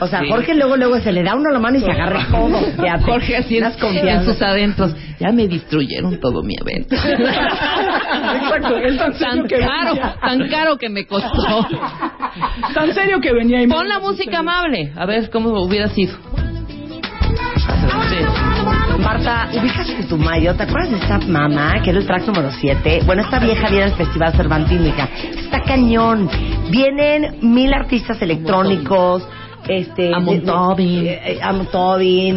O sea, Jorge luego, luego se le da uno la mano y se agarra todo. Fíjate. Jorge así en, en sus adentros. Ya me destruyeron todo mi evento. Exacto, es tan serio tan que caro, venía. tan caro que me costó. Tan serio que venía y me- Pon la música amable, a ver cómo hubiera sido. Marta, ubicas que tu mayo, ¿te acuerdas de esta mamá que era el track número 7? Bueno, esta vieja viene al Festival Cervantino, hija. Está cañón. Vienen mil artistas electrónicos. Este, de- eh,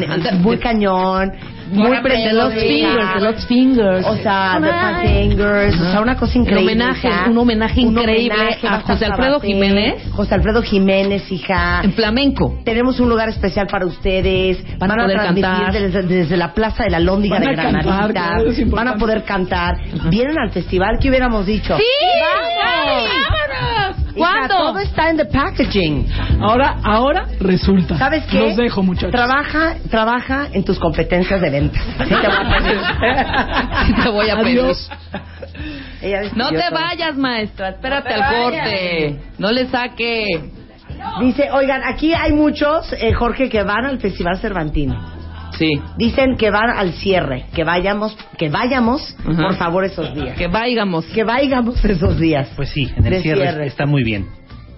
Ajá. muy cañón, muy De los prendedor fingers, de los fingers. O sea, de Fat Fingers, o sea, una cosa Un increíble. homenaje, un homenaje increíble homenaje, va a José Alfredo Jiménez. José Alfredo Jiménez, hija. En flamenco. Tenemos un lugar especial para ustedes. Van a poder cantar. Desde, la Plaza de la Lóndiga de Granadita. Van a poder cantar. Vienen al festival, ¿qué hubiéramos dicho? ¡Sí! ¡Vámonos! ¿Cuándo? todo está en the packaging. Ahora, ahora resulta. ¿Sabes qué? Los dejo, muchachos. Trabaja, trabaja en tus competencias de ventas. Así te voy a pedir. <laughs> Te voy a pedir. Adiós. Ella No te todo. vayas, maestra. Espérate No al vayas. corte. No le saque. Dice, oigan, aquí hay muchos, eh, Jorge, que van al Festival Cervantino. Sí. Dicen que van al cierre, que vayamos, que vayamos, por favor, esos días. Que vayamos. Que vayamos esos días. Pues sí, en el cierre, cierre. está muy bien.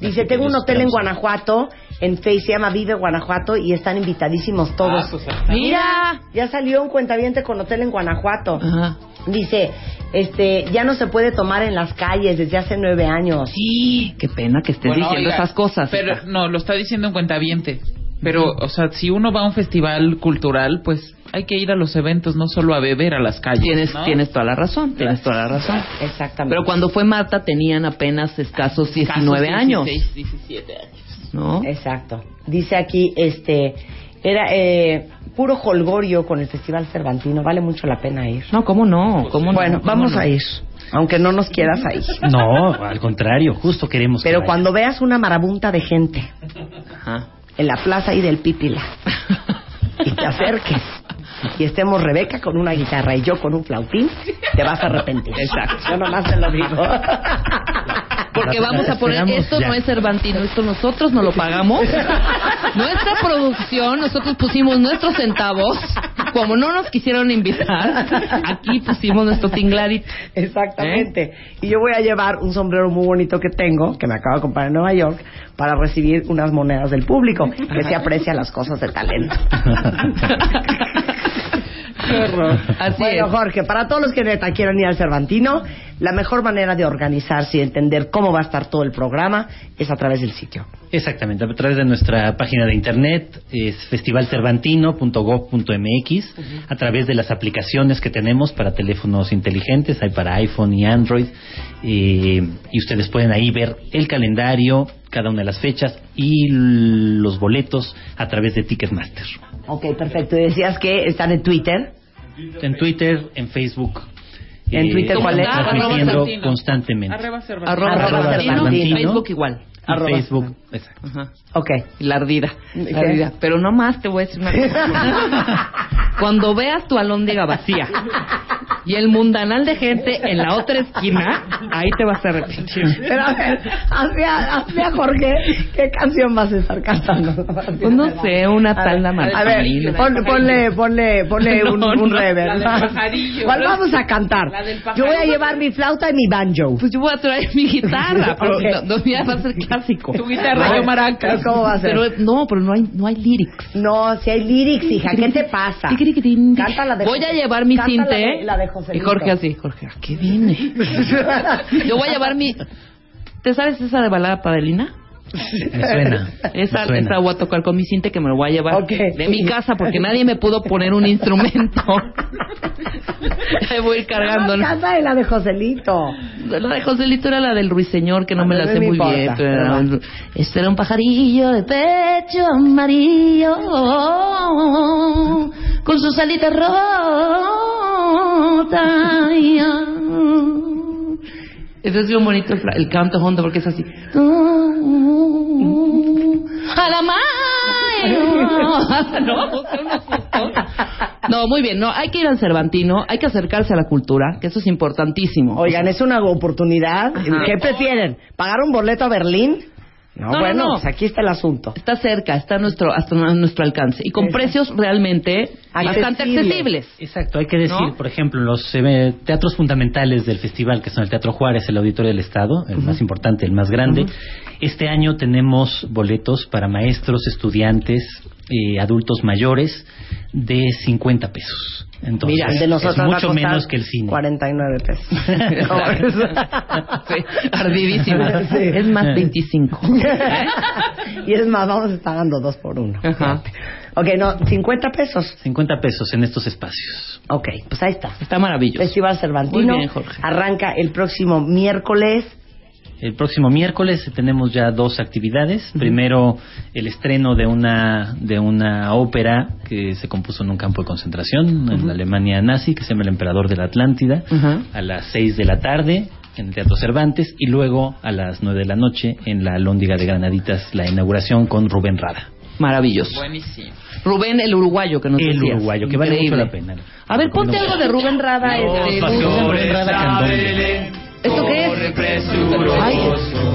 Dice, tengo un hotel en. Guanajuato, en Face, se llama Vive Guanajuato, y están invitadísimos todos. Ah, pues, Mira. Ya salió un cuentaviente con hotel en Guanajuato. Ajá. Dice, este, ya no se puede tomar en las calles desde hace nueve años. Sí. Qué pena que estés Bueno, diciendo oiga, esas cosas. Pero hija. no, lo está diciendo en cuentaviente. Pero, o sea, si uno va a un festival cultural, pues hay que ir a los eventos, no solo a beber a las calles. Tienes, ¿no? tienes toda la razón, tienes toda la razón. Exactamente. Pero cuando fue Marta tenían apenas escasos 19 Casos años, 16, 17 años. ¿no? Exacto. Dice aquí, este, era eh, puro holgorio con el Festival Cervantino. Vale mucho la pena ir. No, ¿cómo no? ¿Cómo no? Bueno, ¿Cómo vamos no? a ir. Aunque no nos quieras ahí. No, al contrario, justo queremos que Pero vaya. cuando veas una marabunta de gente Ajá. En la plaza ahí del Pípila y te acerques y estemos Rebeca con una guitarra y yo con un flautín, te vas a arrepentir. Exacto. Yo nomás te lo digo. Porque vamos a poner, esto ya. no es Cervantino, esto nosotros no lo pagamos. <laughs> Nuestra producción, nosotros pusimos nuestros centavos. Como no nos quisieron invitar, <laughs> aquí pusimos nuestro tinglarito. Exactamente. Y yo voy a llevar un sombrero muy bonito que tengo, que me acabo de comprar en Nueva York, para recibir unas monedas del público, que se <laughs> aprecia las cosas de talento. <laughs> <laughs> Así bueno, es. Jorge, para todos los que neta quieran ir al Cervantino, la mejor manera de organizarse y entender cómo va a estar todo el programa es a través del sitio. Exactamente, a través de nuestra página de internet es festivalcervantino.gov.mx, a través de las aplicaciones que tenemos para teléfonos inteligentes, hay para iPhone y Android, eh, y ustedes pueden ahí ver el calendario, cada una de las fechas y los boletos a través de Ticketmaster. Ok, perfecto. Y decías que están en Twitter. En Twitter, en Facebook. ¿En Twitter cuál es? Transmitiendo constantemente. Arroba Cervantino. Facebook igual. Y Arroba Facebook, exacto. Ajá. Ok. Y la ardida. La ardida. Pero no más te voy a decir una cosa. <laughs> Cuando veas tu alóndiga vacía y el mundanal de gente en la otra esquina, ahí te vas a arrepentir. Pero a ver, hazme a, hazme a Jorge, ¿qué canción vas a estar cantando? Pues no sé, una tal la A ver, pon- ponle, ponle, ponle <laughs> un, No, un no. reverb. La del pajarillo. ¿Cuál vamos a cantar? La del Yo voy a llevar mi flauta y mi banjo. Pues yo voy a traer mi guitarra, pero Ok. no, va a ser clásico. Tu guitarra, yo maracas. ¿Cómo va a ser? Pero no, pero no hay, no hay lyrics. No, si hay lyrics, hija, ¿qué te pasa? Canta la de Voy a llevar mi canta la cinte. de- Y Jorge así, Jorge, ¿a qué vine? <laughs> Yo voy a llevar mi... ¿Te sabes esa de balada padelina? Me suena. <laughs> Esa, me suena. esa voy a tocar con mi cinte que me lo voy a llevar Ok. de mi casa porque nadie me pudo poner un instrumento. <laughs> Ahí voy a ir cargando. No, canta de la de Joselito. La de Joselito era la del ruiseñor, que no A me la no sé me muy importa, bien. Pero era, va. este era un pajarillo de pecho amarillo, con sus alitas rotas. Entonces es bien bonito el, el canto hondo porque es así. <laughs> No, muy bien. No, hay que ir al Cervantino, hay que acercarse a la cultura, que eso es importantísimo. Oigan, es una oportunidad. Ajá. ¿Qué prefieren? ¿Pagar un boleto a Berlín? No, No, no, bueno, no. pues aquí está el asunto. Está cerca, está a nuestro, hasta a nuestro alcance. Y con Exacto. precios realmente bastante Accesibles. Exacto, hay que decir, ¿No? por ejemplo, los eh, teatros fundamentales del festival, que son el Teatro Juárez, el Auditorio del Estado, el más importante, el más grande. Este año tenemos boletos para maestros, estudiantes, eh, adultos mayores de 50 pesos. Entonces, Mira, el de nosotros es a mucho menos que el cine. 49 pesos. <laughs> Sí, ardidísima. <laughs> Sí. Es más 25. <laughs> y es más, vamos pagando dos por uno. Ajá. Ok, no, 50 pesos. 50 pesos en estos espacios. Ok, pues ahí está. Está maravilloso. Festival Cervantino. Muy bien, Jorge. Arranca el próximo miércoles. El próximo miércoles tenemos ya dos actividades. Primero, el estreno de una, de una ópera que se compuso en un campo de concentración en la Alemania nazi, que se llama El Emperador de la Atlántida, a las 6 de la tarde en el Teatro Cervantes y luego a las 9 de la noche en la Lóndiga de Granaditas, la inauguración con Rubén Rada. Maravilloso. Buenísimo. Rubén, el uruguayo que nos El decías. uruguayo, que vale mucho la pena. A ver, ponte algo de Rubén Rada. este, Rubén Rada. ¿Esto qué es? Ay,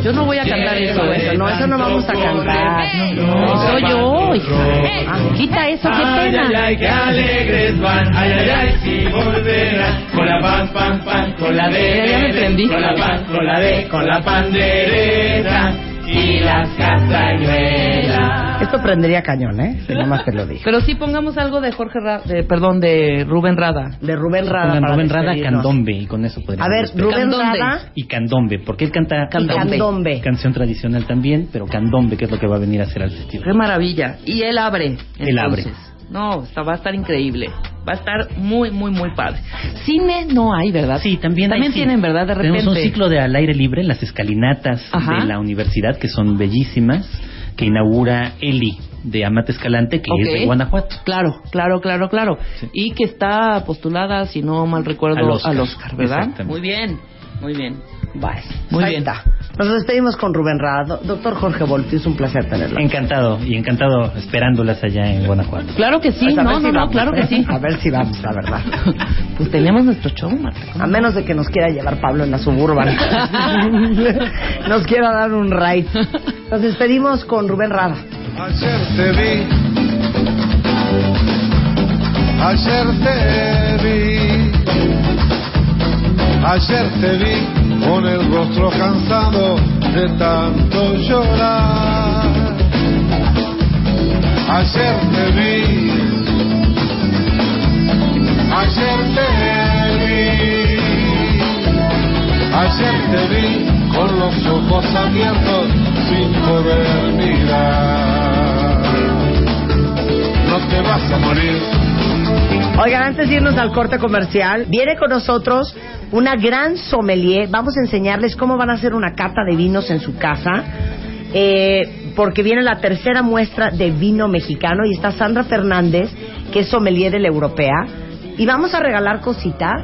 yo no voy a cantar eso. Eso, no, eso no vamos a cantar. No, soy yo, hija. Ah, quita eso, qué Ay, ay, ay, qué pena. alegres van, ay, ay, ay, si volverán, con la pan, pan, pan, con la de, ya me prendí. con la pan, con la de, con la pandereta, y las castañuelas. Esto prendería cañón, ¿eh? Si nomás te lo dije. Pero sí pongamos algo de Jorge Ra- de, perdón, de Rubén Rada. De Rubén Rada. Pongan para Rubén Rada. Candombe y con eso podríamos A ver, despedir. Rubén Candombe. Rada. y candombe, porque él canta Candombe. Candombe. canción tradicional también, pero candombe, que es lo que va a venir a hacer al festival. Qué maravilla. Y él abre. Él abre. entonces. No, está, va a estar increíble. Va a estar muy, muy, muy padre. Cine no hay, ¿verdad? Sí, también hay También cine. tienen, ¿verdad? De repente. Tenemos un ciclo de al aire libre en las escalinatas Ajá. de la universidad, que son bellísimas, que inaugura Eli de Amate Escalante, que Ok. es de Guanajuato. Claro, claro, claro, claro. Y que está postulada, si no mal recuerdo, Al Oscar. ¿verdad? Exactamente. Muy bien, muy bien. Vale. Muy Ahí bien. está. Nos despedimos con Rubén Rada. Do- Doctor Jorge Volpi, es un placer tenerlo. Encantado, y encantado esperándolas allá en Guanajuato. Claro que sí, Pues no, si no, no, vamos, claro ¿eh? que sí. A ver si vamos, la verdad. <laughs> Pues tenemos nuestro show, Marta. A menos de que nos quiera llevar Pablo en la suburban. <laughs> nos quiera dar un ride. Nos despedimos con Rubén Rada. Ayer te vi, ayer te vi, ayer te vi con el rostro cansado de tanto llorar. Ayer te vi, ayer te vi, ayer te vi con los ojos abiertos sin poder mirar. No te vas a morir. Oigan, antes de irnos al corte comercial, viene con nosotros una gran sommelier. Vamos a enseñarles cómo van a hacer una cata de vinos en su casa. eh, porque viene la tercera muestra de vino mexicano y está Sandra Fernández, que es sommelier de la europea. Y vamos a regalar cositas.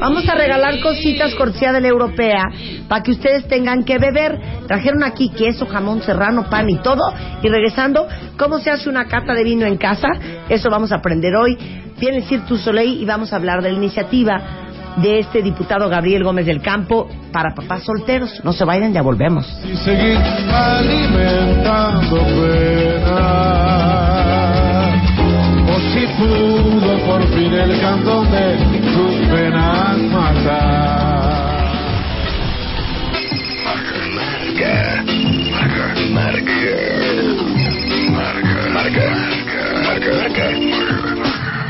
Vamos a regalar cositas cortesía de la europea para que ustedes tengan que beber. Trajeron aquí queso, jamón serrano, pan y todo. Y regresando, ¿cómo se hace una cata de vino en casa? Eso vamos a aprender hoy. Viene el Cirque du Soleil y vamos a hablar de la iniciativa de este diputado Gabriel Gómez del Campo para papás solteros. No se vayan, ya volvemos. y seguir alimentando penas. O si pudo por fin el candombe tus penas matar. Marca, marca, marca, marca, marca, marca, marca.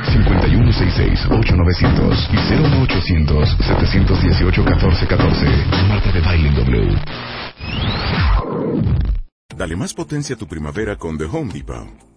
5166-8900 y 01800-718-1414. Marta de Baile en W. Dale más potencia a tu primavera con The Home Depot.